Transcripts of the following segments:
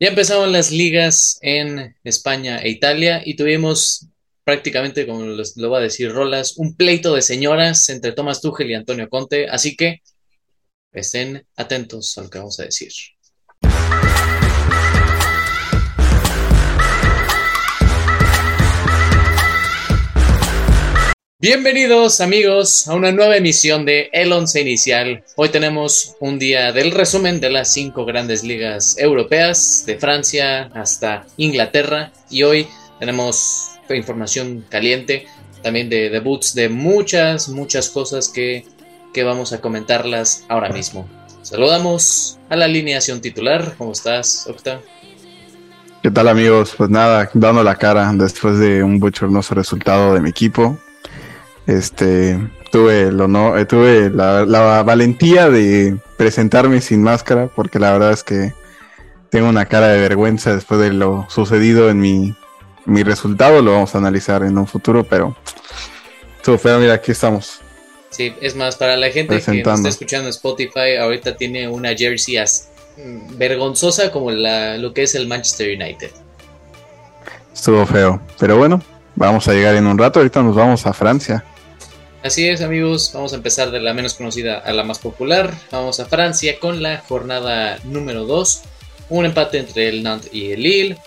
Ya empezaron las ligas en España e Italia y tuvimos prácticamente, como lo va a decir Rolas, un pleito de señoras entre Tomás Tuchel y Antonio Conte, así que estén atentos a lo que vamos a decir. Bienvenidos amigos a una nueva emisión de El Once Inicial. Hoy tenemos un día del resumen de las cinco grandes ligas europeas, de Francia hasta Inglaterra, y hoy tenemos información caliente, también de debuts de muchas, muchas cosas que, que vamos a comentarlas ahora mismo. Saludamos a la alineación titular. ¿Cómo estás, Octa? ¿Qué tal amigos? Pues nada, dando la cara después de un bochornoso resultado de mi equipo este, tuve el honor, eh, tuve la, valentía de presentarme sin máscara, porque la verdad es que tengo una cara de vergüenza después de lo sucedido en mi, mi resultado. Lo vamos a analizar en un futuro, pero estuvo feo. Mira, aquí estamos. Sí, es más, para la gente que está escuchando Spotify, ahorita tiene una jersey vergonzosa como la, lo que es el Manchester United. Estuvo feo, pero bueno, vamos a llegar en un rato. Ahorita nos vamos a Francia. Así es amigos, vamos a empezar de la menos conocida a la más popular. Vamos a Francia con la jornada número 2. Un empate entre el Nantes y el Lille.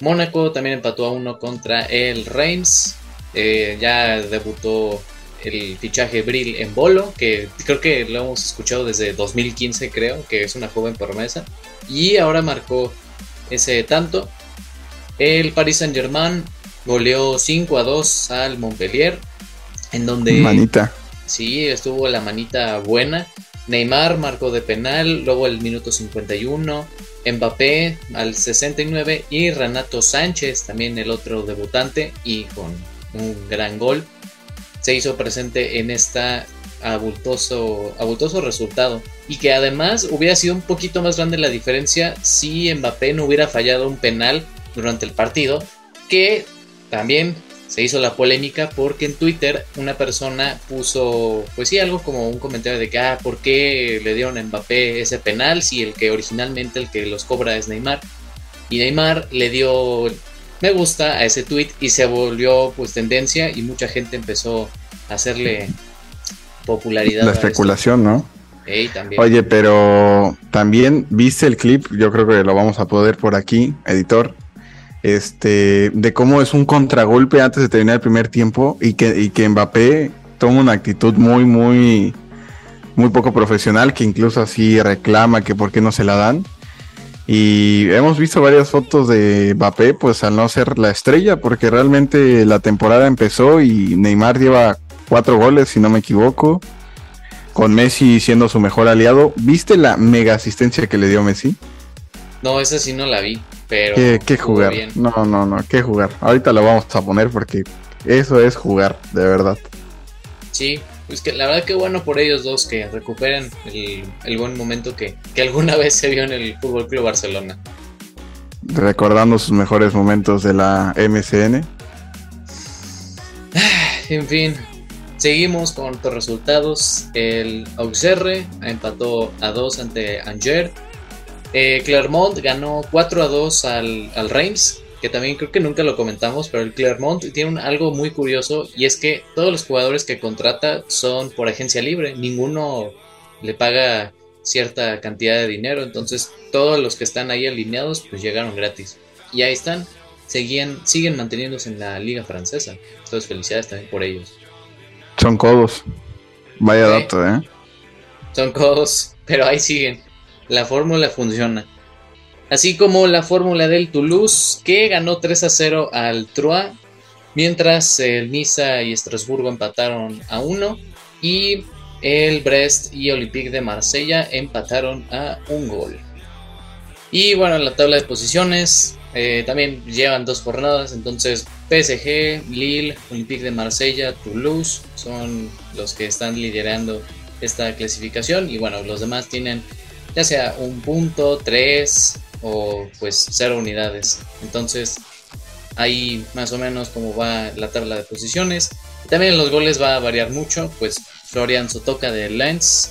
Mónaco también empató a uno contra el Reims. Eh, ya debutó el fichaje Brill en Bolo, que creo que lo hemos escuchado desde 2015, creo, que es una joven promesa. Y ahora marcó ese tanto. El Paris Saint Germain goleó 5 a 2 al Montpellier en donde... Manita. Sí, estuvo la manita buena. Neymar marcó de penal, luego el minuto 51, Mbappé al 69 y Renato Sánchez, también el otro debutante y con un gran gol, se hizo presente en esta abultoso, abultoso resultado. Y que además hubiera sido un poquito más grande la diferencia si Mbappé no hubiera fallado un penal durante el partido, que también se hizo la polémica porque en Twitter una persona puso, pues sí, algo como un comentario de que, ah, ¿por qué le dieron a Mbappé ese penal si el que originalmente el que los cobra es Neymar? Y Neymar le dio me gusta a ese tweet y se volvió pues tendencia y mucha gente empezó a hacerle popularidad. La especulación, ¿no? Oye, pero también viste el clip, yo creo que lo vamos a poder por aquí, editor, este, de cómo es un contragolpe antes de terminar el primer tiempo y que, y que Mbappé toma una actitud muy, muy, muy poco profesional, que incluso así reclama que por qué no se la dan. Y hemos visto varias fotos de Mbappé, pues al no ser la estrella, porque realmente la temporada empezó y Neymar lleva cuatro goles, si no me equivoco, con Messi siendo su mejor aliado. ¿Viste la mega asistencia que le dio Messi? No, esa sí no la vi. Pero ¿Qué, jugar? No, no, no, qué jugar. Ahorita lo vamos a poner porque eso es jugar, de verdad. Sí, pues que la verdad que bueno por ellos dos que recuperen el, buen momento que, alguna vez se vio en el Fútbol Club Barcelona. Recordando sus mejores momentos de la MCN. En fin, seguimos con los resultados. El Auxerre empató a 2 ante Angers. Eh, Clermont ganó 4 a 2 al, al, Reims, que también creo que nunca lo comentamos, pero el Clermont tiene algo muy curioso y es que todos los jugadores que contrata son por agencia libre, ninguno le paga cierta cantidad de dinero, entonces todos los que están ahí alineados pues llegaron gratis. Y ahí están, seguían, siguen manteniéndose en la liga francesa. Entonces felicidades también por ellos. Son codos. Vaya dato, ¿eh? Son codos, pero ahí siguen la fórmula funciona. Así como la fórmula del Toulouse, que ganó 3 a 0 al Troyes, mientras el Niza y Estrasburgo empataron a 1 y el Brest y Olympique de Marsella empataron a un gol. Y bueno, en la tabla de posiciones eh, también llevan dos jornadas, entonces PSG, Lille, Olympique de Marsella, Toulouse son los que están liderando esta clasificación y bueno, los demás tienen ya sea un punto, tres o pues cero unidades. Entonces ahí más o menos como va la tabla de posiciones. También los goles va a variar mucho, pues Florian Sotoca de Lens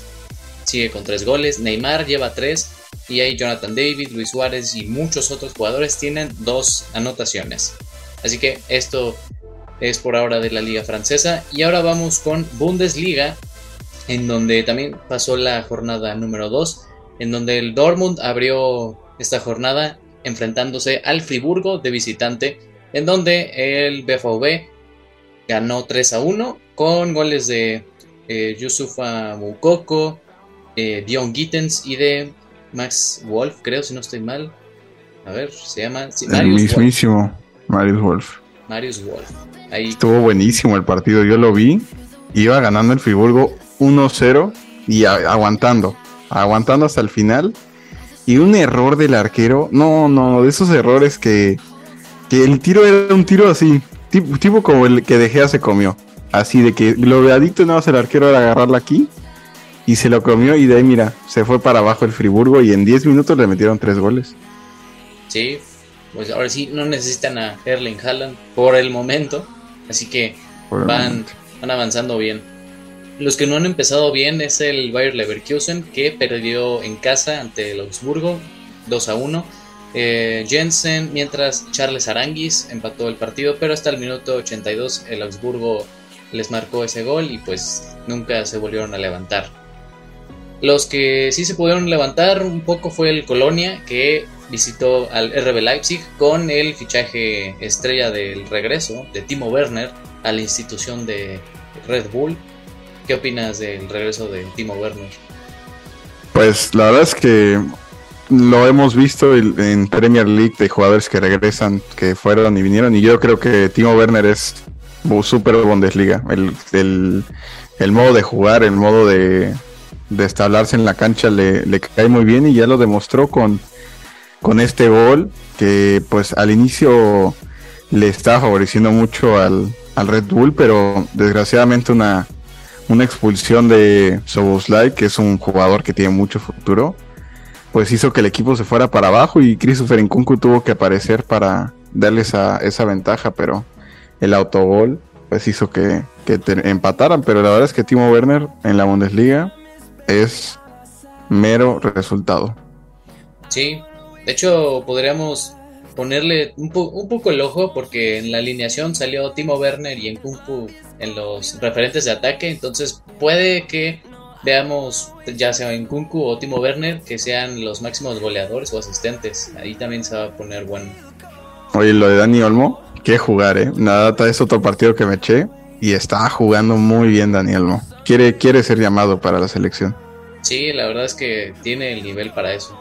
sigue con tres goles, Neymar lleva tres y ahí Jonathan David, Luis Suárez y muchos otros jugadores tienen dos anotaciones. Así que esto es por ahora de la liga francesa y ahora vamos con Bundesliga en donde también pasó la jornada número 2 en donde el Dortmund abrió esta jornada enfrentándose al Friburgo de visitante en donde el BVB ganó 3 a 1 con goles de eh, Yusufa Mukoko, eh, Dion Gittens y de Max Wolf, creo, si no estoy mal. A ver, se llama. el mismísimo Marius Wolf. Marius Wolf. Ahí. Estuvo buenísimo el partido, yo lo vi. Iba ganando el Friburgo 1-0 y aguantando. Aguantando hasta el final. Y un error del arquero. No, no, de esos errores que. Que el tiro era un tiro así. Tipo, tipo como el que De se comió. Así de que lo veadito no hace el arquero era agarrarla aquí y se lo comió y de ahí mira, se fue para abajo el Friburgo y en 10 minutos le metieron 3 goles. Sí, pues ahora sí no necesitan a Erling Haaland por el momento, así que van, van avanzando bien. Los que no han empezado bien es el Bayer Leverkusen que perdió en casa ante el Augsburgo 2 a 1. Eh, Jensen, mientras Charles Aranguis empató el partido, pero hasta el minuto 82 el Augsburgo les marcó ese gol y pues nunca se volvieron a levantar. Los que sí se pudieron levantar un poco fue el Colonia, que visitó al RB Leipzig con el fichaje estrella del regreso de Timo Werner a la institución de Red Bull. ¿Qué opinas del regreso de Timo Werner? Pues la verdad es que lo hemos visto en Premier League de jugadores que regresan, que fueron y vinieron, y yo creo que Timo Werner es super Bundesliga. el, el modo de jugar, el modo de, de establarse en la cancha le, cae muy bien y ya lo demostró con, con este gol que pues al inicio le estaba favoreciendo mucho al, Red Bull, pero desgraciadamente una, una expulsión de Soboslai, que es un jugador que tiene mucho futuro, pues hizo que el equipo se fuera para abajo y Christopher Nkunku tuvo que aparecer para darle esa, esa ventaja, pero el autogol pues hizo que, que empataran, pero la verdad es que Timo Werner en la Bundesliga es mero resultado. Sí, de hecho podríamos ponerle un, poco el ojo porque en la alineación salió Timo Werner y Nkunku en los referentes de ataque, entonces puede que veamos ya sea Nkunku o Timo Werner que sean los máximos goleadores o asistentes, ahí también se va a poner bueno. Oye, lo de Dani Olmo, qué jugar, eh. Nada, es otro partido que me eché y está jugando muy bien Dani Olmo quiere, quiere ser llamado para la selección. Sí, la verdad es que tiene el nivel para eso.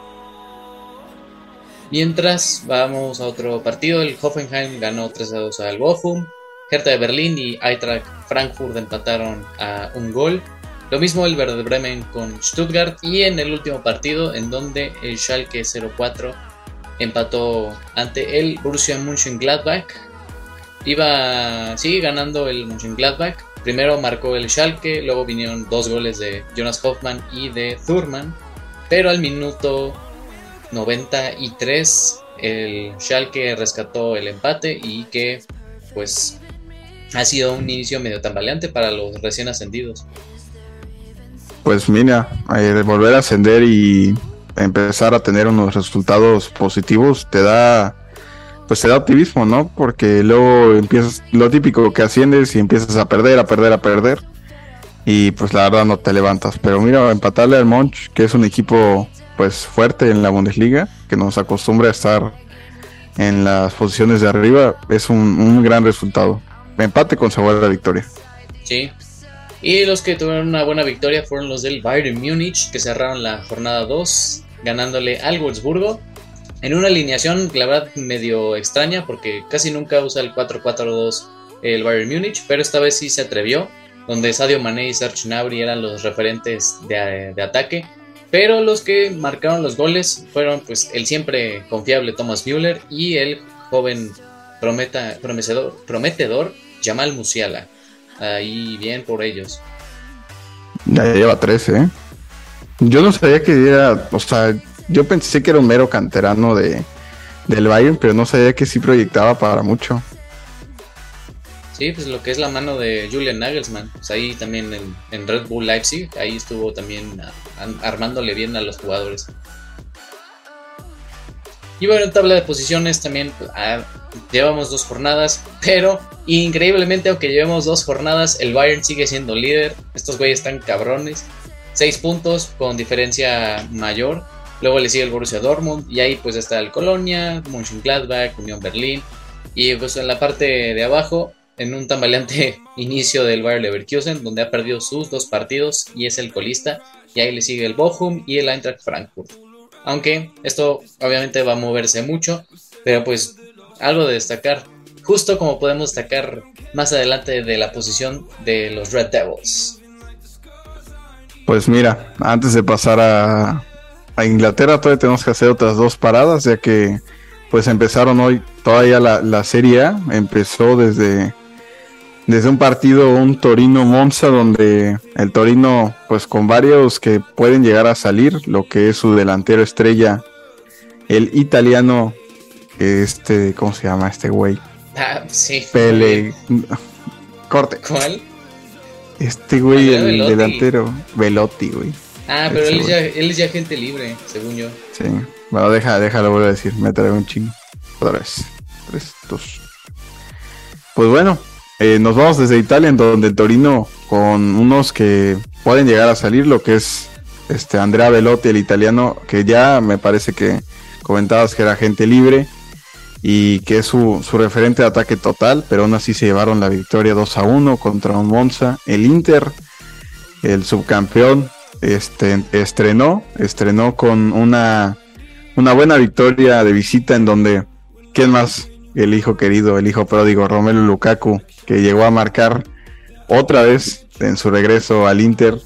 Mientras vamos a otro partido, el Hoffenheim ganó 3 a 2 al Bochum, Hertha de Berlín y Eintracht Frankfurt empataron a un gol. Lo mismo el Werder Bremen con Stuttgart. Y en el último partido en donde el Schalke 04 empató ante el Borussia Mönchengladbach. Iba, sigue ganando el Mönchengladbach. Primero marcó el Schalke, luego vinieron dos goles de Jonas Hoffman y de Thurman, pero al minuto 93 el Schalke rescató el empate y que pues ha sido un inicio medio tambaleante para los recién ascendidos. Pues mira, eh, volver a ascender y empezar a tener unos resultados positivos te da pues se da optimismo, ¿no? Porque luego empiezas, lo típico que asciendes y empiezas a perder, a perder, a perder. Y pues la verdad no te levantas. Pero mira, empatarle al Monch, que es un equipo pues fuerte en la Bundesliga, que nos acostumbra a estar en las posiciones de arriba, es un, gran resultado. Empate con sabor de la victoria. Sí. Y los que tuvieron una buena victoria fueron los del Bayern Múnich, que cerraron la jornada 2, ganándole al Wolfsburgo en una alineación, la verdad, medio extraña porque casi nunca usa el 4-4-2 el Bayern Múnich, pero esta vez sí se atrevió, donde Sadio Mané y Serge Gnabry eran los referentes de, ataque, pero los que marcaron los goles fueron pues el siempre confiable Thomas Müller y el joven prometa, prometedor, prometedor Jamal Musiala. Ahí bien por ellos. Ya lleva 13, ¿eh? Yo no sabía que era, o sea, yo pensé que era un mero canterano de, del Bayern, pero no sabía que sí proyectaba para mucho. Sí, pues lo que es la mano de Julian Nagelsmann, pues ahí también en, Red Bull Leipzig, ahí estuvo también armándole bien a los jugadores. Y bueno, en tabla de posiciones también ah, llevamos dos jornadas, pero increíblemente, aunque llevemos dos jornadas, el Bayern sigue siendo líder. Estos güeyes están cabrones. Seis puntos con diferencia mayor. Luego le sigue el Borussia Dortmund y ahí pues está el Colonia, Mönchengladbach, Unión Berlín. Y pues en la parte de abajo, en un tambaleante inicio del Bayer Leverkusen, donde ha perdido sus dos partidos y es el colista. Y ahí le sigue el Bochum y el Eintracht Frankfurt. Aunque esto obviamente va a moverse mucho, pero pues algo de destacar, justo como podemos destacar más adelante de la posición de los Red Devils. Pues mira, antes de pasar a, a Inglaterra todavía tenemos que hacer otras dos paradas, ya que pues empezaron hoy todavía la, la Serie A, empezó desde desde un partido, un Torino Monza, donde el Torino, pues con varios que pueden llegar a salir, lo que es su delantero estrella, el italiano, este, ¿cómo se llama este güey? Ah, sí. Pele. Corte. ¿Cuál? Este güey, el delantero, Velotti, güey. Ah, pero él es, ya, él es, ya, gente libre, según yo. Sí. Bueno, deja, déjalo volver a decir. Me traigo un chingo. Otra vez. Tres, dos. Pues bueno, eh, nos vamos desde Italia, en donde el Torino, con unos que pueden llegar a salir, lo que es este Andrea Velotti, el italiano, que ya me parece que comentabas que era gente libre y que es su, referente de ataque total, pero aún así se llevaron la victoria 2 a 1 contra un Monza. El Inter, el subcampeón, este, estrenó, estrenó con una, una buena victoria de visita en donde, ¿quién más? El hijo querido, el hijo pródigo, Romelu Lukaku, que llegó a marcar otra vez en su regreso al Inter.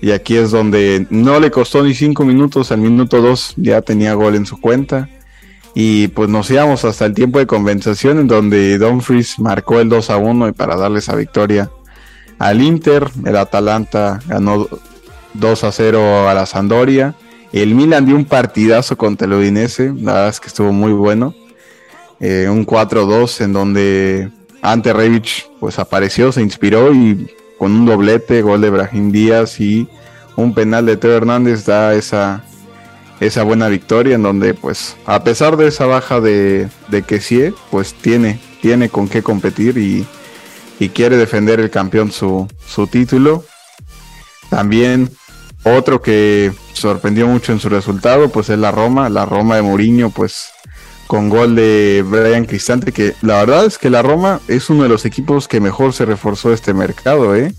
Y aquí es donde no le costó ni cinco minutos, al minuto dos ya tenía gol en su cuenta. Y pues nos íbamos hasta el tiempo de compensación en donde Dumfries marcó el 2 a 1 y para darle esa victoria al Inter. El Atalanta ganó 2 a 0 a la Sandoria. El Milan dio un partidazo contra el Udinese, la verdad es que estuvo muy bueno. Eh, un 4-2 en donde ante Revich pues apareció, se inspiró y con un doblete, gol de Brahim Díaz y un penal de Teo Hernández da esa, esa buena victoria en donde pues a pesar de esa baja de, de Kessie, pues tiene, tiene con qué competir y, y quiere defender el campeón su, su título. También otro que sorprendió mucho en su resultado pues es la Roma, la Roma de Mourinho pues con gol de Brian Cristante, que la verdad es que la Roma es uno de los equipos que mejor se reforzó este mercado, ¿eh?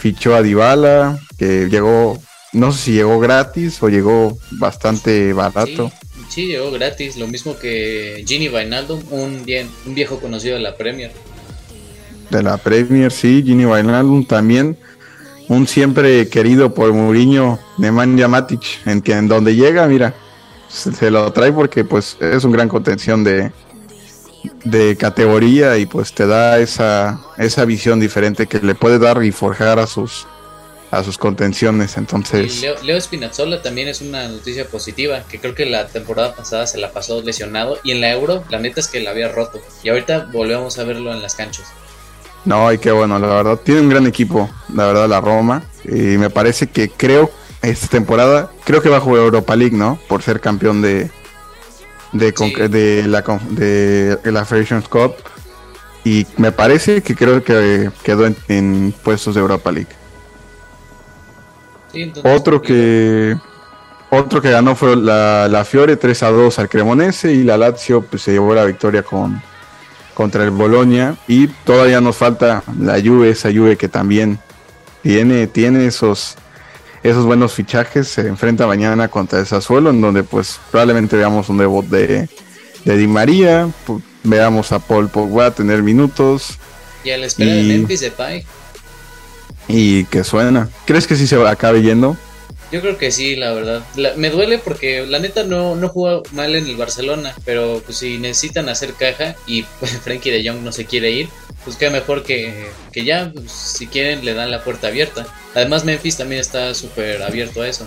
Fichó a Dybala, que llegó, no sé si llegó gratis o llegó bastante barato. Sí, llegó gratis, lo mismo que Gini Wijnaldum, un, bien, un viejo conocido de la Premier. De la Premier, sí, Gini Wijnaldum también un siempre querido por Mourinho, Nemanja Matic, en que en donde llega, mira, se, lo trae porque pues es un gran contención de, de categoría y pues te da esa, esa visión diferente que le puede dar y forjar a sus a sus contenciones. Entonces Leo, Leo, Spinazzola también es una noticia positiva que creo que la temporada pasada se la pasó lesionado y en la Euro la neta es que la había roto. Y ahorita volvemos a verlo en las canchas. No y qué bueno la verdad tiene un gran equipo la verdad la Roma y me parece que creo esta temporada. Creo que va a jugar Europa League, ¿no? Por ser campeón de de, de la de la Federations Cup y me parece que creo que quedó en, puestos de Europa League. otro que otro que ganó fue la, la, Fiore 3 a 2 al Cremonese y la Lazio pues, se llevó la victoria con contra el Bolonia y todavía nos falta la Juve, esa Juve que también tiene tiene esos esos buenos fichajes. Se enfrenta mañana contra el Sassuolo, en donde pues probablemente veamos un debut de, de Di María, veamos a Paul Pogba tener minutos. Y a la espera de Memphis Depay. Y que suena. ¿Crees que sí se acabe yendo? Yo creo que sí, la verdad. me duele porque la neta no, no jugó mal en el Barcelona, pero pues si necesitan hacer caja y Frankie de Jong no se quiere ir, pues qué mejor que, que ya, pues, si quieren, le dan la puerta abierta. Además, Memphis también está súper abierto a eso.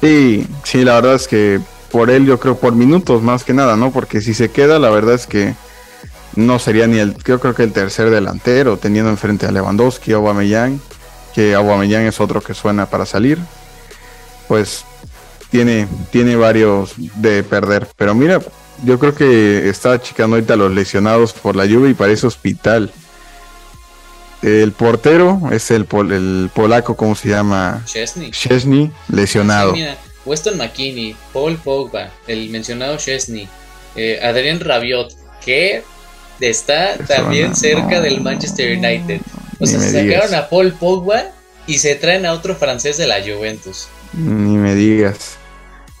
Sí, sí, la verdad es que por él yo creo por minutos más que nada, ¿no? Porque si se queda, la verdad es que no sería ni el, yo creo que el tercer delantero, teniendo enfrente a Lewandowski, Aubameyang, que Aubameyang es otro que suena para salir. Pues tiene, tiene varios de perder. Pero mira, yo creo que está chicando ahorita los lesionados por la lluvia y parece hospital. El portero es el, el polaco, ¿cómo se llama? Chesney. Chesney, lesionado. Weston McKinney, Paul Pogba, el mencionado Chesney, eh, Adrián Rabiot, que está también cerca del Manchester United. O sea, se sacaron a Paul Pogba y se traen a otro francés de la Juventus. Ni me digas.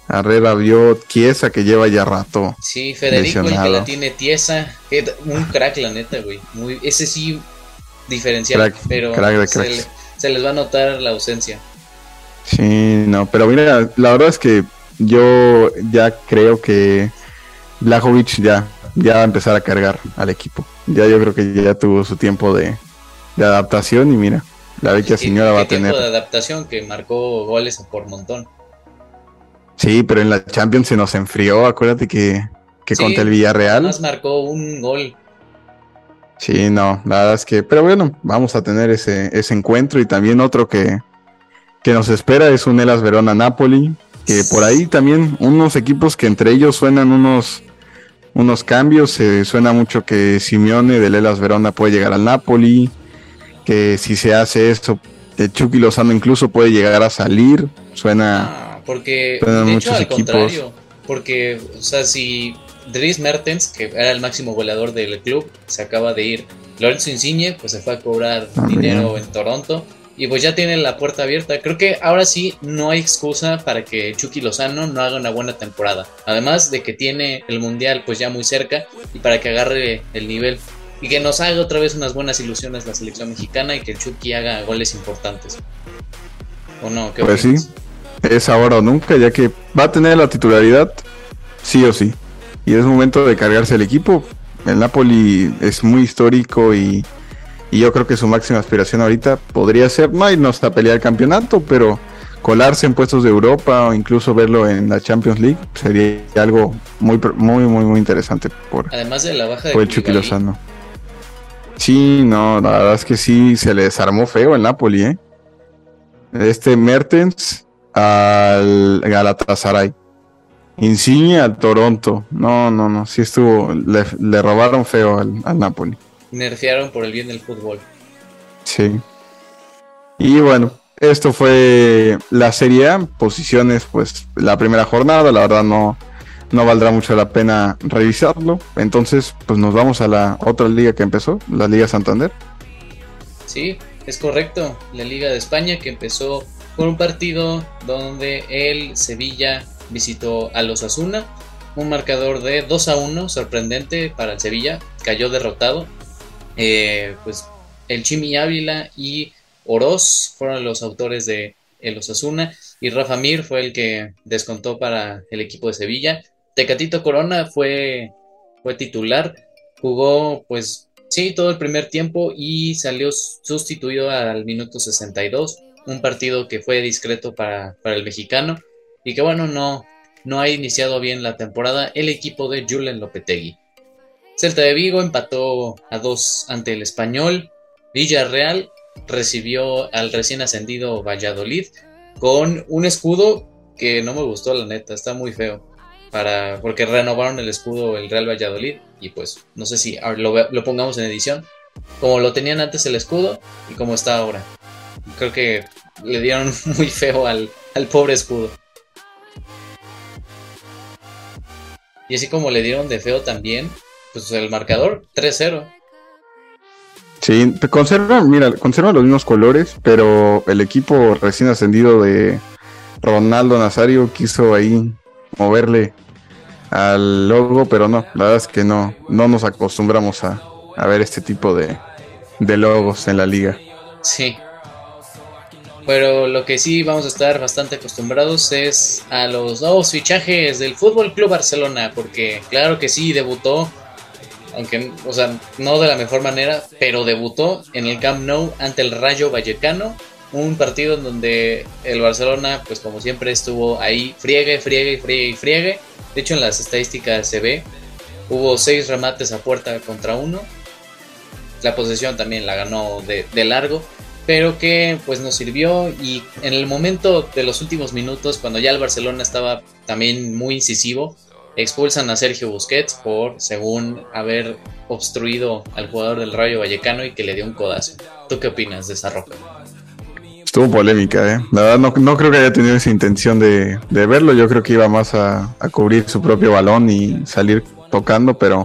Herrera vio Tiesa que lleva ya rato. Sí, Federico el que la tiene tiesa. Un crack, la neta, güey. Muy, ese sí diferencial, pero se, les va a notar la ausencia. Sí, no, pero mira, la verdad es que yo ya creo que Blajovic ya, ya va a empezar a cargar al equipo. Ya yo creo que ya tuvo su tiempo de, de adaptación y mira, la vecchia señora va a tener. de adaptación que marcó goles por montón. Sí, pero en la Champions se nos enfrió. Acuérdate que, que contra el Villarreal. Más marcó un gol. Sí, no, la verdad es que. Pero bueno, vamos a tener ese, ese encuentro y también otro que, que nos espera es un Elas Verona Napoli. Que por ahí también unos equipos que entre ellos suenan unos, unos cambios. Se suena mucho que Simeone del Elas Verona puede llegar al Napoli. Que si se hace esto, el Chucky Lozano incluso puede llegar a salir. Suena. Ah, porque, de hecho, al contrario, porque, o sea, si Dries Mertens, que era el máximo goleador del club, se acaba de ir. Lorenzo Insigne, pues se fue a cobrar ah, dinero en Toronto. Y pues ya tiene la puerta abierta. Creo que ahora sí no hay excusa para que Chucky Lozano no haga una buena temporada. Además de que tiene el Mundial pues ya muy cerca y para que agarre el nivel. Y que nos haga otra vez unas buenas ilusiones la selección mexicana y que Chucky haga goles importantes. ¿O no? ¿Qué pues sí es ahora o nunca, ya que va a tener la titularidad sí o sí. Y es momento de cargarse el equipo. El Napoli es muy histórico y, yo creo que su máxima aspiración ahorita podría ser no irnos a pelear el campeonato, pero colarse en puestos de Europa o incluso verlo en la Champions League sería algo muy muy muy muy interesante por además de la baja de Chucky Lozano. Sí, no, la verdad es que sí se le desarmó feo el Napoli, ¿eh? Este Mertens al Galatasaray. Insigne al Toronto. No, no, no. Sí estuvo. Le, robaron feo al, Napoli. Nerfearon por el bien del fútbol. Sí. Y bueno, esto fue la Serie A. Posiciones, pues la primera jornada. La verdad no, no valdrá mucho la pena revisarlo. Entonces, pues nos vamos a la otra liga que empezó, la Liga Santander. Sí, es correcto. La Liga de España que empezó con un partido donde el Sevilla visitó a los Asuna. Un marcador de 2 a 1, sorprendente para el Sevilla, cayó derrotado. Eh, pues el Chimi Ávila y Oroz fueron los autores de el Osasuna y Rafa Mir fue el que descontó para el equipo de Sevilla. Tecatito Corona fue, fue titular, jugó pues sí todo el primer tiempo y salió sustituido al minuto 62 un partido que fue discreto para, el mexicano y que bueno, no, no ha iniciado bien la temporada el equipo de Julen Lopetegui. Celta de Vigo empató a dos ante el español. Villarreal recibió al recién ascendido Valladolid con un escudo que no me gustó la neta, está muy feo. Para, porque renovaron el escudo el Real Valladolid y pues no sé si lo, pongamos en edición como lo tenían antes el escudo y como está ahora creo que le dieron muy feo al, pobre escudo. Y así como le dieron de feo también, pues el marcador 3-0. Sí, conserva, mira, conserva los mismos colores, pero el equipo recién ascendido de Ronaldo Nazario quiso ahí moverle al logo, pero no, la verdad es que no, no nos acostumbramos a, a ver este tipo de, de logos en la liga. Sí, pero lo que sí vamos a estar bastante acostumbrados es a los nuevos fichajes del Fútbol Club Barcelona, porque claro que sí debutó, aunque, o sea, no de la mejor manera, pero debutó en el Camp Nou ante el Rayo Vallecano, un partido en donde el Barcelona, pues como siempre, estuvo ahí friegue, friegue, friegue y friegue. De hecho, en las estadísticas se ve, hubo seis remates a puerta contra uno. La posesión también la ganó de, de largo pero que pues nos sirvió y en el momento de los últimos minutos, cuando ya el Barcelona estaba también muy incisivo, expulsan a Sergio Busquets por, según, haber obstruido al jugador del Rayo Vallecano y que le dio un codazo. ¿Tú qué opinas de esa roca? Estuvo polémica, ¿eh? La verdad no, creo que haya tenido esa intención de, verlo, yo creo que iba más a, cubrir su propio balón y salir tocando, pero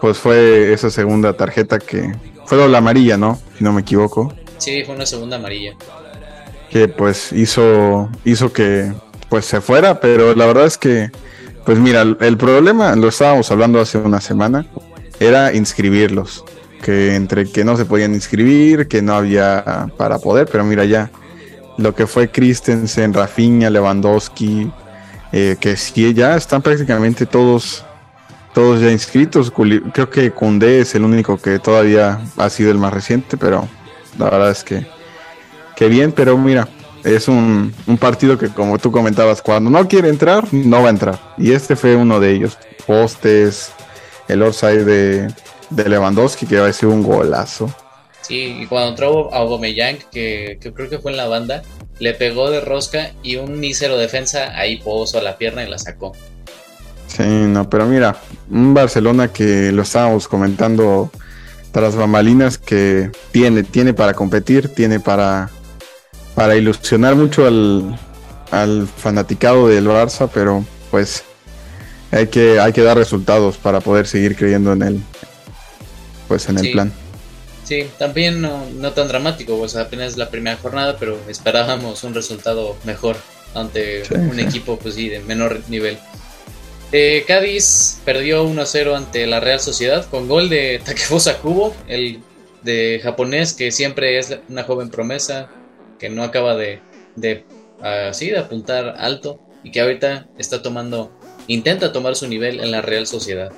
pues fue esa segunda tarjeta que fue la amarilla, ¿no? Si no me equivoco. Sí, fue una segunda amarilla. Que pues hizo, hizo que pues se fuera, pero la verdad es que, pues mira, el problema, lo estábamos hablando hace una semana, era inscribirlos que entre que no se podían inscribir, que no había para poder, pero mira ya lo que fue Christensen, Rafinha, Lewandowski, eh, que sí ya están prácticamente todos todos ya inscritos. Creo que Kunde es el único que todavía ha sido el más reciente, pero la verdad es que, que bien, pero mira, es un, un, partido que como tú comentabas, cuando no quiere entrar, no va a entrar. Y este fue uno de ellos. Postes, el offside de, de Lewandowski, que va a ser un golazo. Sí, y cuando entró a Aubameyang, que, que, creo que fue en la banda, le pegó de rosca y un mísero defensa ahí puso a la pierna y la sacó. Sí, no, pero mira, un Barcelona que lo estábamos comentando tras bambalinas que tiene, tiene para competir, tiene para, para ilusionar mucho al, al fanaticado del Barça, pero pues hay que, hay que dar resultados para poder seguir creyendo en él, pues en el plan. Sí, también no, no tan dramático, pues apenas la primera jornada, pero esperábamos un resultado mejor ante un equipo pues sí, de menor nivel. Eh, Cádiz perdió 1-0 ante la Real Sociedad con gol de Takefusa Kubo, el de japonés que siempre es una joven promesa, que no acaba de, de, así, de apuntar alto y que ahorita está tomando, intenta tomar su nivel en la Real Sociedad.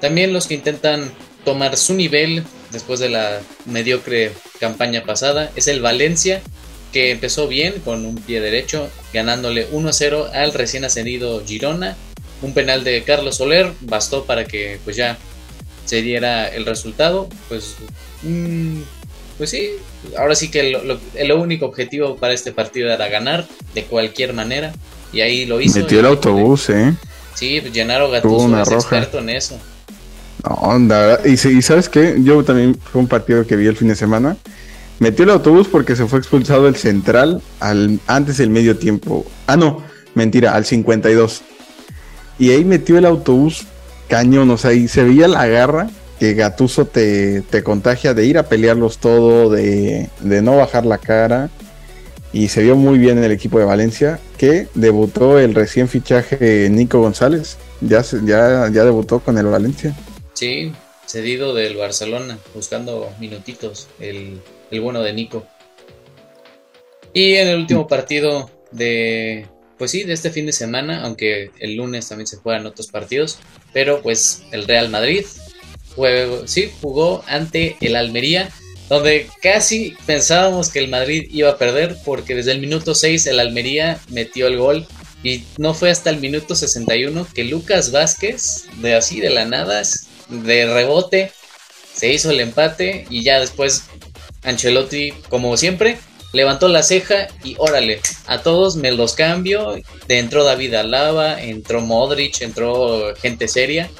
También los que intentan tomar su nivel después de la mediocre campaña pasada. Es el Valencia que empezó bien con un pie derecho ganándole 1-0 al recién ascendido Girona. Un penal de Carlos Soler bastó para que pues ya se diera el resultado. Pues mm, pues sí ahora sí que el único objetivo para este partido era ganar de cualquier manera y ahí lo hizo metió el autobús eh sí pues Gennaro Gattuso es experto en eso Onda, y, y sabes qué, yo también fue un partido que vi el fin de semana. Metió el autobús porque se fue expulsado el central al antes del medio tiempo. Ah, no, mentira, al 52. Y ahí metió el autobús cañón, o sea, y se veía la garra que Gatuso te, te contagia de ir a pelearlos todo, de, de, no bajar la cara. Y se vio muy bien en el equipo de Valencia, que debutó el recién fichaje Nico González. Ya, ya, ya debutó con el Valencia. Sí, cedido del Barcelona, buscando minutitos, el, bueno de Nico. Y en el último partido de, pues sí, de este fin de semana, aunque el lunes también se juegan otros partidos, pero pues el Real Madrid sí, jugó ante el Almería, donde casi pensábamos que el Madrid iba a perder, porque desde el minuto 6 el Almería metió el gol y no fue hasta el minuto 61 que Lucas Vázquez, de así de la nada, de rebote, se hizo el empate y ya después Ancelotti, como siempre, levantó la ceja y órale, a todos me los cambio. Entró David Alaba, entró Modric, entró gente seria.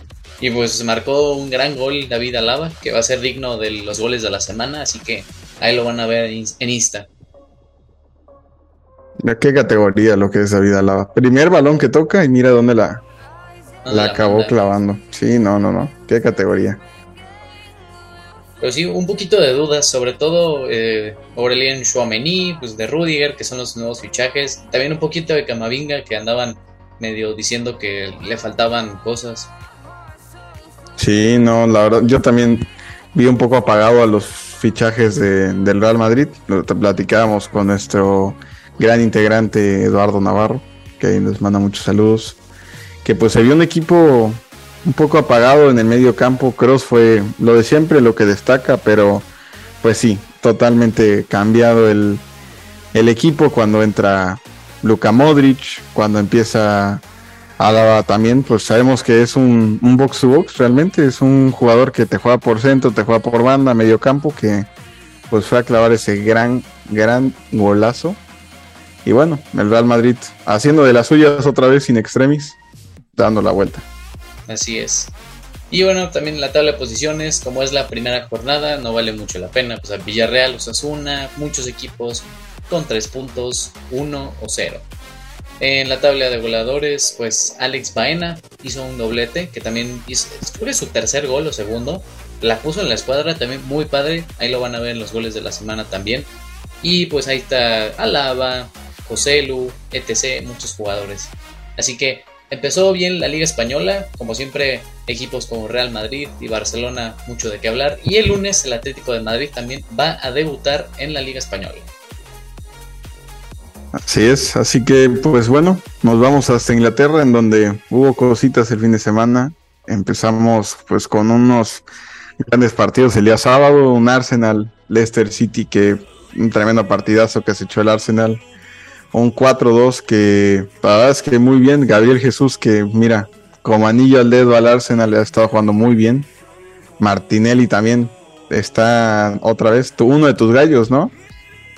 Y pues marcó un gran gol David Alaba, que va a ser digno de los goles de la semana, así que ahí lo van a ver en Insta. ¿De qué categoría lo que es David Alaba? Primer balón que toca y mira dónde la, la, acabó clavando. Sí, no, no, no. ¿Qué categoría? Pero sí, un poquito de dudas, sobre todo eh, Aurelien Chouameni, pues de Rudiger, que son los nuevos fichajes. También un poquito de Camavinga, que andaban medio diciendo que le faltaban cosas. Sí, no, la verdad, yo también vi un poco apagado a los fichajes del Real Madrid. Lo platicábamos con nuestro gran integrante Eduardo Navarro, que nos manda muchos saludos que pues se vio un equipo un poco apagado en el medio campo. Cross fue lo de siempre, lo que destaca, pero pues sí, totalmente cambiado el, equipo cuando entra Luka Modric, cuando empieza Alaba también, pues sabemos que es un, un box to box realmente, es un jugador que te juega por centro, te juega por banda, medio campo, que pues fue a clavar ese gran, gran golazo. Y bueno, el Real Madrid haciendo de las suyas otra vez sin extremis, dando la vuelta. Así es. Y bueno, también la tabla de posiciones, como es la primera jornada, no vale mucho la pena. Pues a Villarreal, Osasuna, muchos equipos con 3 puntos, 1 o 0. En la tabla de goleadores, pues Alex Baena hizo un doblete, que también fue su tercer gol o segundo. La puso en la escuadra, también muy padre. Ahí lo van a ver en los goles de la semana también. Y pues ahí está Alaba, Joselu, etc. Muchos jugadores. Así que empezó bien la Liga Española. Como siempre, equipos como Real Madrid y Barcelona, mucho de qué hablar. Y el lunes el Atlético de Madrid también va a debutar en la Liga Española. Así es, así que pues bueno, nos vamos hasta Inglaterra en donde hubo cositas el fin de semana. Empezamos pues con unos grandes partidos el día sábado, un Arsenal Leicester City que un tremendo partidazo que se echó el Arsenal. Un 4-2 que la verdad es que muy bien, Gabriel Jesús que mira, como anillo al dedo al Arsenal ha estado jugando muy bien. Martinelli también está otra vez, uno de tus gallos, ¿no?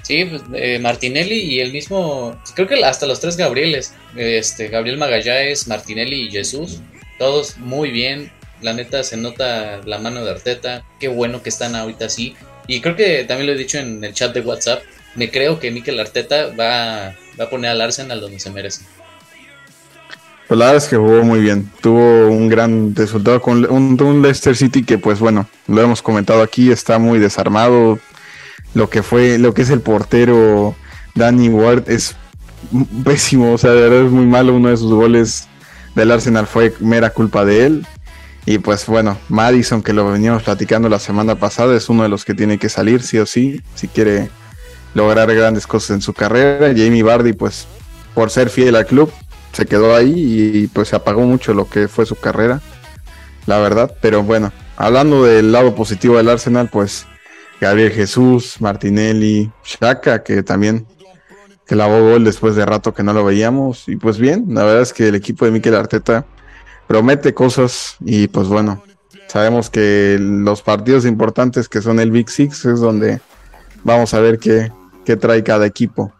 Sí, pues, eh, Martinelli y el mismo, creo que hasta los tres Gabrieles, este, Gabriel Magallanes, Martinelli y Jesús, todos muy bien. La neta se nota la mano de Arteta, qué bueno que están ahorita así. Y creo que también lo he dicho en el chat de WhatsApp, me creo que Mikel Arteta va, va a poner al Arsenal donde se merece. Pues la verdad es que jugó muy bien. Tuvo un gran resultado con un, Leicester City que, pues bueno, lo hemos comentado aquí, está muy desarmado lo que fue, lo que es el portero Danny Ward es pésimo, o sea, de verdad es muy malo. Uno de sus goles del Arsenal fue mera culpa de él. Y pues bueno, Madison, que lo veníamos platicando la semana pasada, es uno de los que tiene que salir, sí o sí, si quiere lograr grandes cosas en su carrera. Jamie Bardi, pues por ser fiel al club, se quedó ahí y pues se apagó mucho lo que fue su carrera, la verdad. Pero bueno, hablando del lado positivo del Arsenal, pues Gabriel Jesús, Martinelli, Shaka, que también clavó gol después de rato que no lo veíamos. Y pues bien, la verdad es que el equipo de Mikel Arteta promete cosas y pues bueno, sabemos que los partidos importantes que son el Big Six es donde vamos a ver qué, trae cada equipo.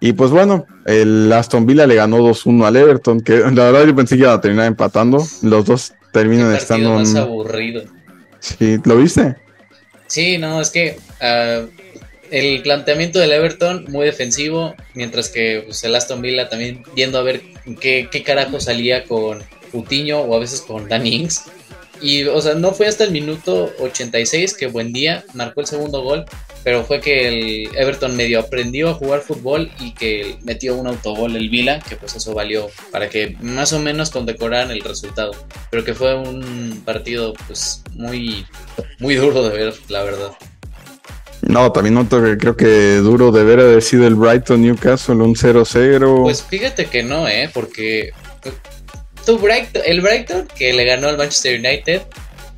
Y pues bueno, el Aston Villa le ganó 2-1 al Everton, que la verdad yo pensé que iba a terminar empatando. Los dos terminan estando... Más aburrido. Sí, ¿lo viste? Sí, no, es que uh, el planteamiento del Everton muy defensivo, mientras que pues, el Aston Villa también viendo a ver qué, qué carajo salía con Putiño o a veces con Dan Ings. Y, o sea, no fue hasta el minuto 86 que buen día marcó el segundo gol, pero fue que el Everton medio aprendió a jugar fútbol y que metió un autogol el Vila, que pues eso valió para que más o menos condecoraran el resultado. Pero que fue un partido pues muy, muy duro de ver, la verdad. No, también noto que creo que duro de ver haber sido el Brighton Newcastle un 0-0. Pues fíjate que no, ¿eh? Porque el Brighton que le ganó al Manchester United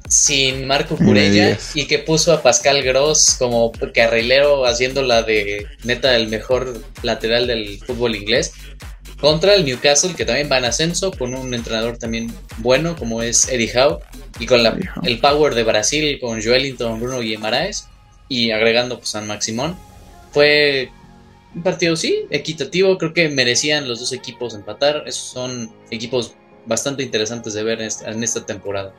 sin Marco Curella y que puso a Pascal Gross como carrilero haciendo la de neta el mejor lateral del fútbol inglés contra el Newcastle que también va en ascenso con un entrenador también bueno como es Eddie Howe y con la, el power de Brasil con Joelinton, Bruno Guimaraes y agregando pues, San Maximón. Fue un partido sí equitativo creo que merecían los dos equipos empatar esos son equipos bastante interesantes de ver en esta, temporada.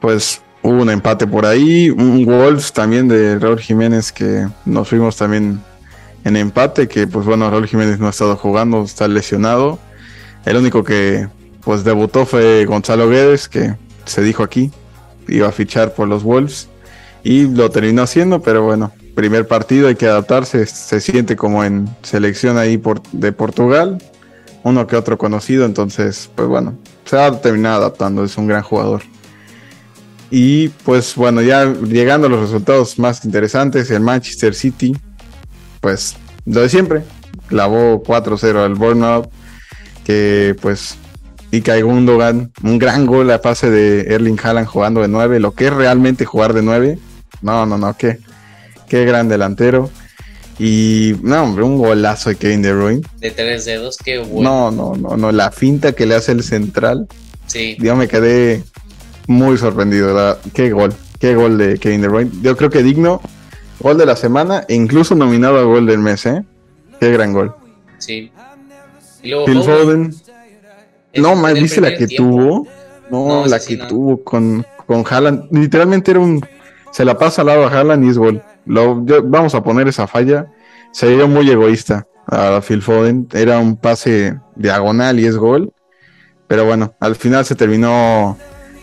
Pues hubo un empate por ahí, un Wolves también de Raúl Jiménez que nos fuimos también en empate, que pues bueno, Raúl Jiménez no ha estado jugando, está lesionado. El único que pues debutó fue Gonzalo Guedes, que se dijo aquí, iba a fichar por los Wolves y lo terminó haciendo, pero bueno, primer partido hay que adaptarse, se siente como en selección ahí por, de Portugal, uno que otro conocido, entonces, pues bueno, se va a terminar adaptando, es un gran jugador. Y pues bueno, ya llegando a los resultados más interesantes, el Manchester City, pues lo de siempre, clavó 4-0 al Burnout, que pues Ilkay Gundogan, un gran gol a pase de Erling Haaland jugando de 9, lo que es realmente jugar de 9, no, no, no, qué, qué gran delantero. Y no, hombre, un golazo de Kevin De Bruyne. De tres dedos, qué bueno. No, no, no, no, la finta que le hace el central. Sí. Yo me quedé muy sorprendido, ¿verdad? Qué gol, qué gol de Kevin De Bruyne. Yo creo que digno, gol de la semana e incluso nominado a gol del mes, ¿eh? Qué gran gol. Sí. Phil Foden. No, más, ¿viste la que tuvo? No, la que tuvo con, con Haaland. Literalmente era un. Se la pasa al lado a Haaland y es gol. Lo, vamos a poner esa falla. Se vio muy egoísta a Phil Foden. Era un pase diagonal y es gol. Pero bueno, al final se terminó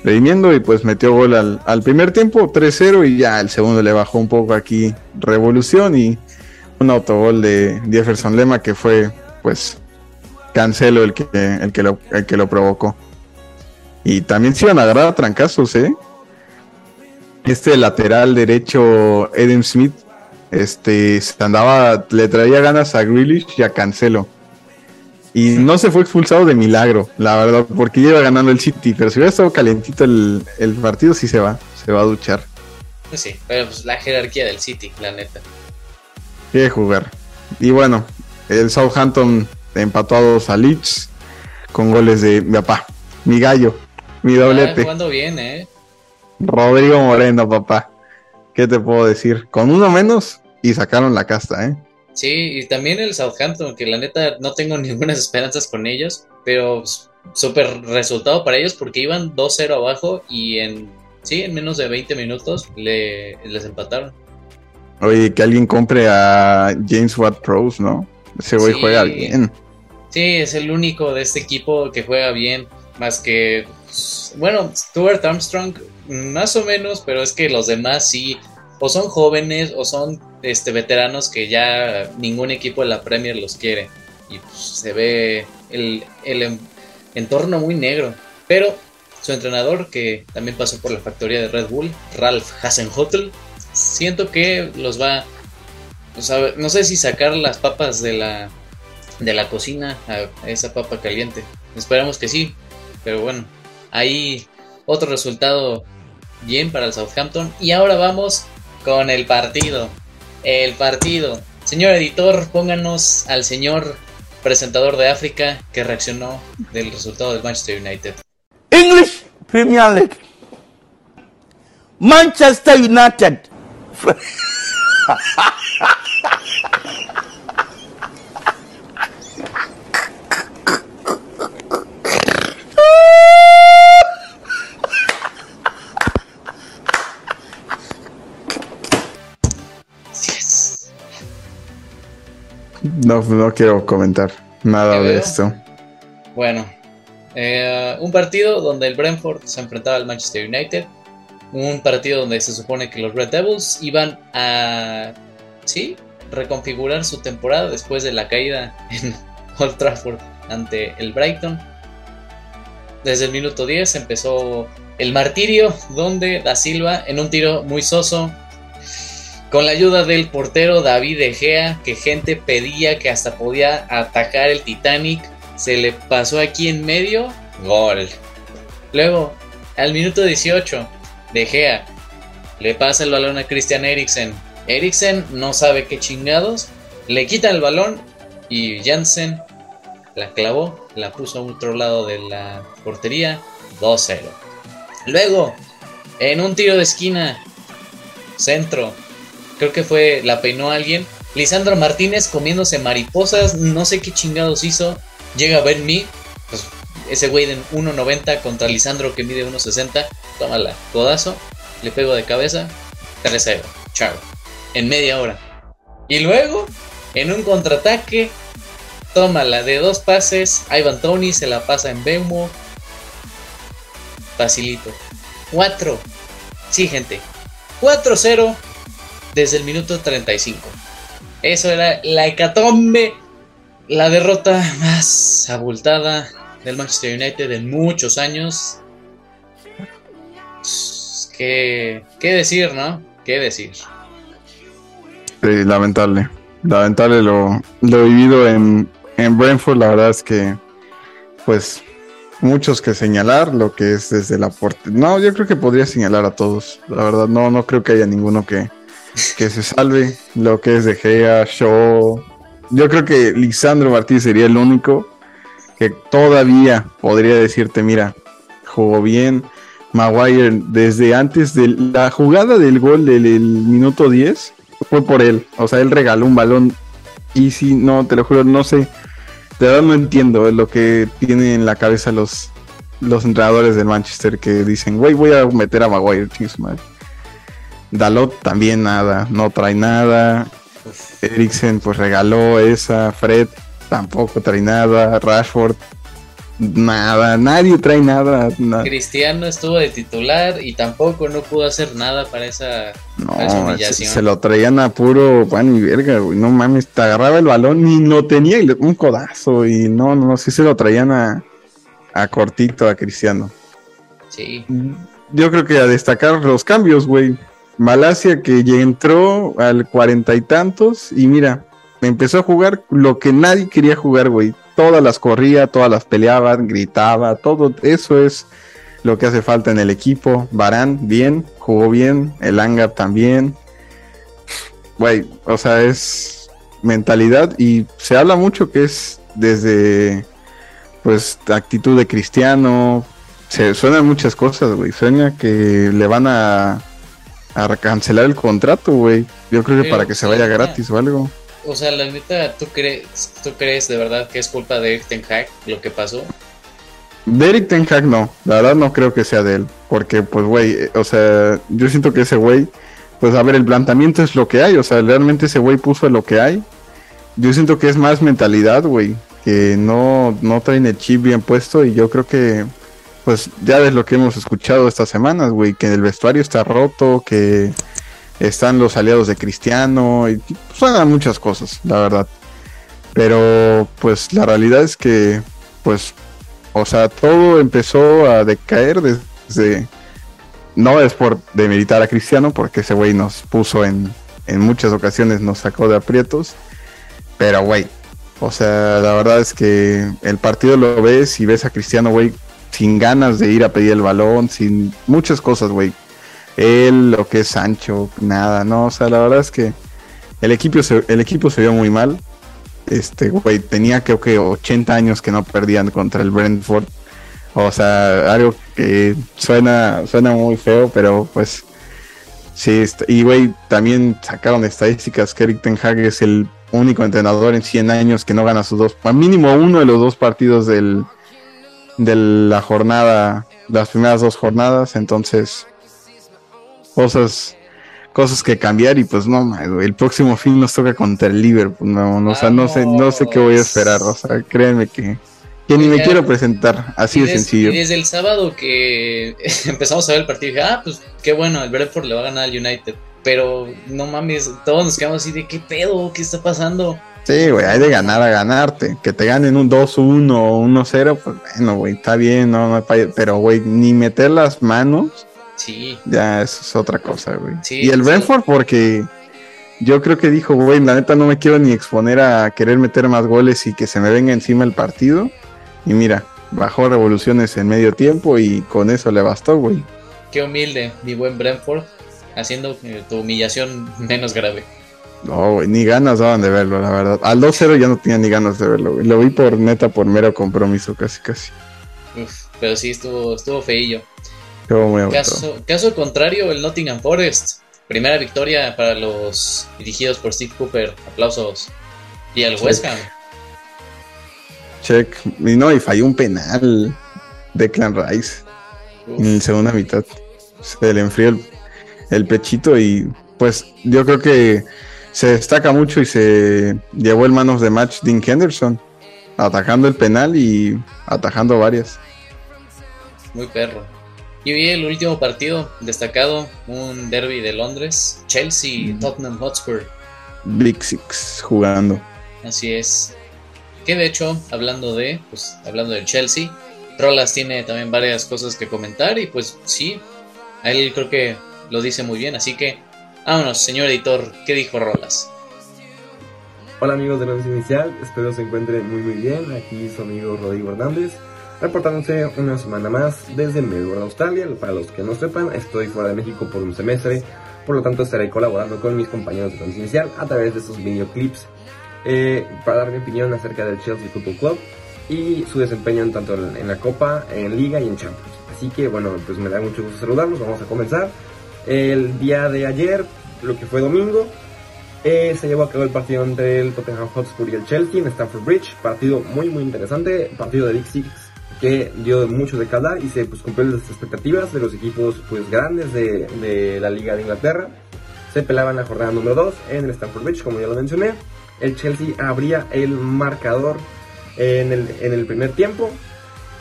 redimiendo y pues metió gol al, al primer tiempo, 3-0 y ya el segundo le bajó un poco aquí revolución y un autogol de Jefferson Lema que fue pues Cancelo el que, el que, lo, el que lo provocó. Y también se iban a agarrar a trancazos, ¿eh? Este lateral derecho, Eden Smith, este, andaba, le traía ganas a Grealish y a Cancelo. Y no se fue expulsado de milagro, la verdad, porque iba ganando el City. Pero si hubiera estado calientito el, el partido, sí se va, se va a duchar. Pues sí, pero pues la jerarquía del City, la neta. Quiere jugar. Y bueno, el Southampton empató a dos a Leeds con goles de mi papá, mi gallo, mi doblete. jugando bien, eh. Rodrigo Moreno, papá. ¿Qué te puedo decir? Con uno menos y sacaron la casta, ¿eh? Sí, y también el Southampton, que la neta no tengo ninguna esperanzas con ellos, pero súper resultado para ellos porque iban 2-0 abajo y en, sí, en menos de 20 minutos le, les empataron. Oye, que alguien compre a James Watt Pros, ¿no? Ese güey juega bien. Sí, es el único de este equipo que juega bien, más que, bueno, Stuart Armstrong, más o menos, pero es que los demás sí, o son jóvenes o son este, veteranos que ya ningún equipo de la Premier los quiere. Y pues, se ve el, entorno muy negro. Pero su entrenador, que también pasó por la factoría de Red Bull, Ralph Hasenhotel, siento que los va. no sé si sacar las papas de la, de la cocina a esa papa caliente. Esperamos que sí. Pero bueno, ahí otro resultado bien para el Southampton. Y ahora vamos con el partido el partido. Señor editor, pónganos al señor presentador de África que reaccionó del resultado del Manchester United. English Premier League. Manchester United. No, no quiero comentar nada de esto. Bueno, eh, un partido donde el Brentford se enfrentaba al Manchester United. Un partido donde se supone que los Red Devils iban a, sí, reconfigurar su temporada después de la caída en Old Trafford ante el Brighton. Desde el minuto 10 empezó el martirio donde Da Silva en un tiro muy soso con la ayuda del portero David Egea, que gente pedía que hasta podía atacar el Titanic, se le pasó aquí en medio, gol. Luego, al minuto 18, De Gea le pasa el balón a Christian Eriksen. Eriksen no sabe qué chingados, le quita el balón y Jansen la clavó, la puso a otro lado de la portería, 2-0. Luego, en un tiro de esquina, centro, creo que fue, la peinó alguien. Lisandro Martínez comiéndose mariposas, no sé qué chingados hizo. Llega ver mí, pues ese güey de 1.90 contra Lisandro que mide 1.60. Tómala, codazo, le pego de cabeza, 3-0, chao. En media hora. Y luego, en un contraataque, tómala de dos pases. Ivan Tony se la pasa en Bemo. Facilito. 4. Sí, gente. 4-0 desde el minuto 35. Eso era la hecatombe, la derrota más abultada del Manchester United en muchos años. ¿Qué, qué decir, no? ¿Qué decir? Sí, lamentable. Lamentable lo, lo vivido en, en Brentford. La verdad es que, pues, muchos que señalar lo que es desde la puerta. No, yo creo que podría señalar a todos. La verdad, no, no creo que haya ninguno que, que se salve lo que es de Gea, Shaw. Yo creo que Lisandro Martínez sería el único que todavía podría decirte, mira, jugó bien, Maguire desde antes de la jugada del gol del, minuto 10 fue por él. O sea, él regaló un balón y si no, te lo juro, no sé. De verdad no entiendo lo que tienen en la cabeza los, los entrenadores del Manchester que dicen, güey, voy a meter a Maguire, Dalot también nada, no trae nada. Eriksen pues regaló esa, Fred tampoco trae nada, Rashford nada, nadie trae nada, Cristiano estuvo de titular y tampoco no pudo hacer nada para esa, no, humillación. Se, lo traían a puro pan y verga, güey. No mames, te agarraba el balón y no tenía un codazo y no, no, sí se lo traían a, a cortito a Cristiano. Sí. Yo creo que a destacar los cambios, güey. Malasia que ya entró al cuarenta y tantos y mira, empezó a jugar lo que nadie quería jugar, güey todas las corría, todas las peleaba, gritaba, todo eso es lo que hace falta en el equipo. Barán, bien, jugó bien, el Angap también. Güey, o sea, es mentalidad y se habla mucho que es desde, pues, actitud de cristiano. Se suenan muchas cosas, güey. Suena que le van a, a cancelar el contrato, güey. Yo creo que para que se vaya gratis o algo o sea, la neta, ¿tú crees, ¿tú crees de verdad que es culpa de Eric Ten Hag lo que pasó? De Eric Ten Hag no, la verdad no creo que sea de él, porque pues güey, o sea, yo siento que ese güey, pues a ver, el planteamiento es lo que hay, o sea, realmente ese güey puso lo que hay. Yo siento que es más mentalidad, güey, que no, no traen el chip bien puesto y yo creo que, pues ya es lo que hemos escuchado estas semanas, güey, que el vestuario está roto, que están los aliados de Cristiano y suenan muchas cosas, la verdad. Pero pues la realidad es que pues o sea, todo empezó a decaer desde no es por demeritar a Cristiano porque ese güey nos puso en en muchas ocasiones nos sacó de aprietos, pero güey, o sea, la verdad es que el partido lo ves y ves a Cristiano, güey, sin ganas de ir a pedir el balón, sin muchas cosas, güey él, lo que es Sancho, nada, no, o sea, la verdad es que el equipo se, el equipo se vio muy mal. Este, güey, tenía creo que 80 años que no perdían contra el Brentford. O sea, algo que suena, suena muy feo, pero pues sí, y güey, también sacaron estadísticas que Eric Ten Hag es el único entrenador en 100 años que no gana sus dos, mínimo uno de los dos partidos del, de la jornada, las primeras dos jornadas, entonces cosas cosas que cambiar y pues no, el próximo fin nos toca contra el Liverpool, no, no, o sea, no sé, no sé qué voy a esperar, o sea, créanme que, que ni me quiero presentar, así de sencillo. Y desde el sábado que empezamos a ver el partido dije, ah, pues qué bueno, el Brentford le va a ganar al United, pero no mames, todos nos quedamos así de qué pedo, qué está pasando. Sí, güey, hay de ganar a ganarte. Que te ganen un 2-1 o 1-0, pues bueno, güey, está bien, no, no, pero güey, ni meter las manos Sí. Ya, eso es otra cosa, güey. y el Brentford, porque yo creo que dijo, güey, la neta no me quiero ni exponer a querer meter más goles y que se me venga encima el partido. Y mira, bajó revoluciones en medio tiempo y con eso le bastó, güey. Qué humilde, mi buen Brentford, haciendo tu humillación menos grave. No, güey, ni ganas daban de verlo, la verdad. Al 2-0 ya no tenía ni ganas de verlo, güey. Lo vi por neta, por mero compromiso, casi, casi. Uf, pero sí, estuvo, estuvo feillo. Caso, caso contrario, el Nottingham Forest. Primera victoria para los dirigidos por Steve Cooper. Aplausos. Y al West Ham. Check. Y no, y falló un penal de Clan Rice en la segunda mitad. Se le enfrió el, el, pechito y pues yo creo que se destaca mucho y se llevó el manos de match Dean Henderson. Atacando el penal y atajando varias. Muy perro. Y vi el último partido destacado, un derby de Londres, Chelsea-Tottenham Hotspur. Big Six jugando. Así es. Que de hecho, hablando de, pues, hablando del Chelsea, Rolas tiene también varias cosas que comentar y pues sí, a él creo que lo dice muy bien, así que vámonos, señor editor, ¿qué dijo Rolas? Hola amigos de la Inicial, espero se encuentren muy muy bien, aquí su amigo Rodrigo Hernández reportándose una semana más desde Melbourne, Australia. Para los que no sepan, estoy fuera de México por un semestre, por lo tanto estaré colaborando con mis compañeros de Transmisión Inicial a través de estos videoclips eh, para dar mi opinión acerca del Chelsea Football Club y su desempeño tanto en la Copa, en Liga y en Champions. Así que bueno, pues me da mucho gusto saludarlos. Vamos a comenzar. El día de ayer, lo que fue domingo, eh, se llevó a cabo el partido entre el Tottenham Hotspur y el Chelsea en Stamford Bridge. Partido muy muy interesante, partido de Big Six que dio mucho de cada y se pues, cumplió las expectativas de los equipos pues grandes de, de la Liga de Inglaterra. Se pelaban la jornada número 2 en el Stamford Bridge, como ya lo mencioné. El Chelsea abría el marcador en el, en el primer tiempo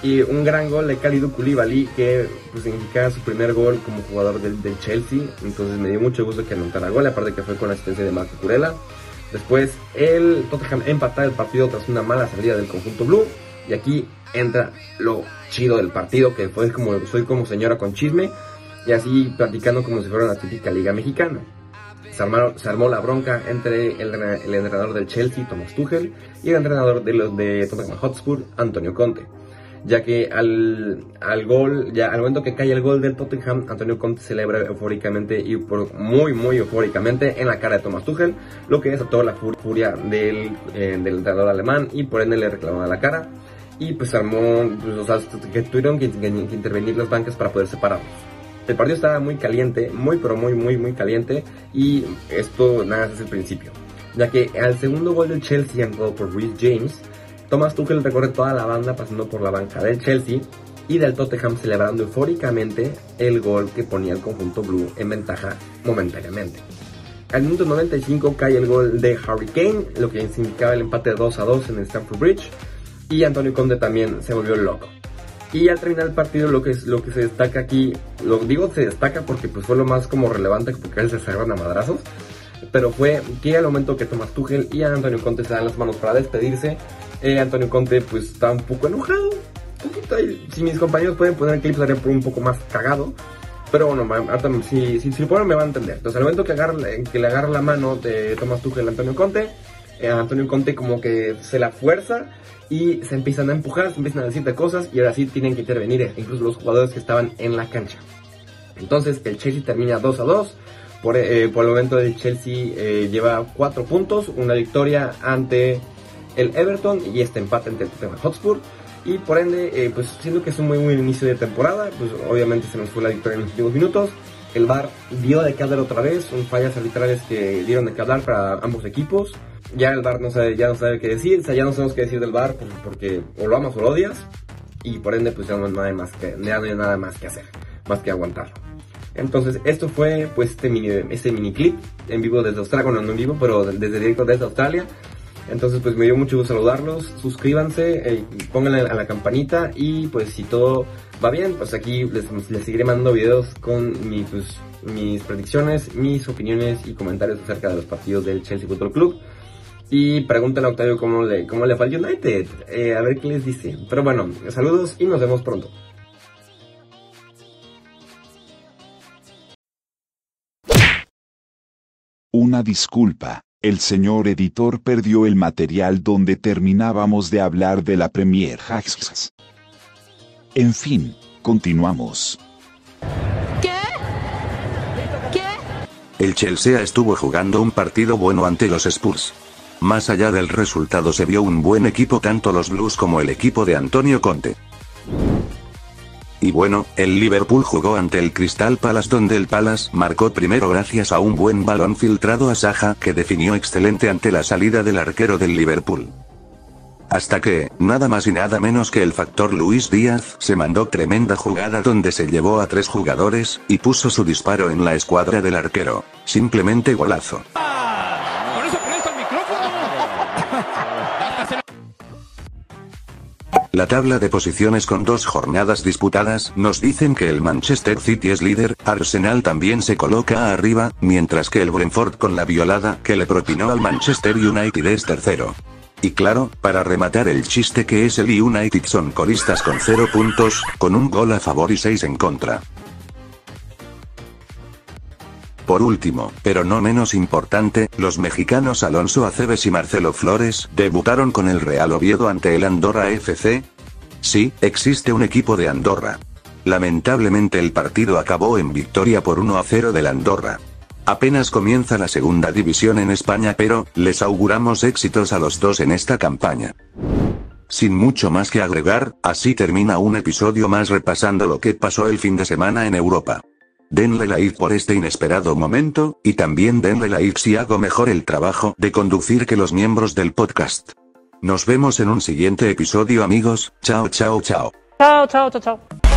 y un gran gol de Khalidou Koulibaly que pues significaba su primer gol como jugador del, Chelsea. Entonces me dio mucho gusto que anotara gol aparte que fue con la asistencia de Marco Curella después el Tottenham empataba el partido tras una mala salida del conjunto blue. Y aquí entra lo chido del partido que fue como soy como señora con chisme. Y así platicando como si fuera una típica liga mexicana. Se, armó la bronca entre el, entrenador del Chelsea, Thomas Tuchel, y el entrenador de los de Tottenham Hotspur, Antonio Conte. Ya que al, al gol, ya al momento que cae el gol del Tottenham, Antonio Conte celebra eufóricamente y por, muy, muy eufóricamente en la cara de Thomas Tuchel, lo que desató la furia del, eh, del entrenador alemán y por ende le reclamó la cara. Y pues armó, pues, o sea, que tuvieron que intervenir las bancas para poder separarlos. El partido estaba muy caliente, muy pero muy muy muy caliente y esto nada es el principio. Ya que al segundo gol del Chelsea anotado por Reece James, Thomas Tuchel recorre toda la banda pasando por la banca del Chelsea y del Tottenham celebrando eufóricamente el gol que ponía el conjunto blue en ventaja momentáneamente. Al minuto 95 cae el gol de Harry Kane, lo que significaba el empate 2 a 2 en el Stamford Bridge y Antonio Conde también se volvió loco. Y al terminar el partido lo que es lo que se destaca aquí, lo digo se destaca porque pues fue lo más como relevante porque él se cerraron a madrazos, pero fue que al momento que Tomás Tuchel y Antonio Conte se dan las manos para despedirse, eh, Antonio Conte pues está un poco enojado, si mis compañeros pueden poner el clip sería un poco más cagado, pero bueno, si, si, lo ponen me va a entender. Entonces al momento que, le agarra la mano de Tomás Tuchel a Antonio Conte, eh, Antonio Conte como que se la fuerza y se empiezan a empujar, se empiezan a decirte cosas y ahora sí tienen que intervenir eh, incluso los jugadores que estaban en la cancha. Entonces el Chelsea termina 2 a 2. Por, por el momento el Chelsea lleva 4 puntos, una victoria ante el Everton y este empate ante el Tottenham Hotspur. Y por ende, pues siendo que es un muy buen inicio de temporada, pues obviamente se nos fue la victoria en los últimos minutos. El VAR dio de qué hablar otra vez, son fallas arbitrales que dieron de qué hablar para ambos equipos ya el bar no sabe, ya no sabe qué decir, o sea, ya no sabemos qué decir del bar porque o lo amas o lo odias y por ende pues ya no hay nada más que, no hay nada más que hacer, más que aguantarlo. Entonces, esto fue pues este mini, este mini clip en vivo desde Australia, bueno, no en vivo, pero desde directo desde Australia. Entonces, pues me dio mucho gusto saludarlos. Suscríbanse, eh, pónganle a la campanita y pues si todo va bien, pues aquí les, les seguiré mandando videos con mi, pues, mis predicciones, mis opiniones y comentarios acerca de los partidos del Chelsea Football Club. Y pregúntale a Octavio cómo le, cómo le fue al United. Eh, a ver qué les dice. Pero bueno, saludos y nos vemos pronto. Una disculpa, el señor editor perdió el material donde terminábamos de hablar de la Premier Hacks. En fin, continuamos. ¿Qué? ¿Qué? El Chelsea estuvo jugando un partido bueno ante los Spurs. Más allá del resultado se vio un buen equipo tanto los Blues como el equipo de Antonio Conte. Y bueno, el Liverpool jugó ante el Crystal Palace donde el Palace marcó primero gracias a un buen balón filtrado a Saja que definió excelente ante la salida del arquero del Liverpool. Hasta que, nada más y nada menos que el factor Luis Díaz se mandó tremenda jugada donde se llevó a tres jugadores, y puso su disparo en la escuadra del arquero. Simplemente golazo. La tabla de posiciones con dos jornadas disputadas nos dicen que el Manchester City es líder, Arsenal también se coloca arriba, mientras que el Brentford con la violada que le propinó al Manchester United es tercero. Y claro, para rematar el chiste que es el United son coristas con 0 puntos, con un gol a favor y 6 en contra. Por último, pero no menos importante, los mexicanos Alonso Aceves y Marcelo Flores debutaron con el Real Oviedo ante el Andorra FC. Sí, existe un equipo de Andorra. Lamentablemente el partido acabó en victoria por 1 a 0 del Andorra. Apenas comienza la segunda división en España pero, les auguramos éxitos a los dos en esta campaña. Sin mucho más que agregar, así termina un episodio más repasando lo que pasó el fin de semana en Europa. Denle like por este inesperado momento, y también denle like si hago mejor el trabajo de conducir que los miembros del podcast. Nos vemos en un siguiente episodio amigos, chao chao chao. Chao, chao, chao, chao.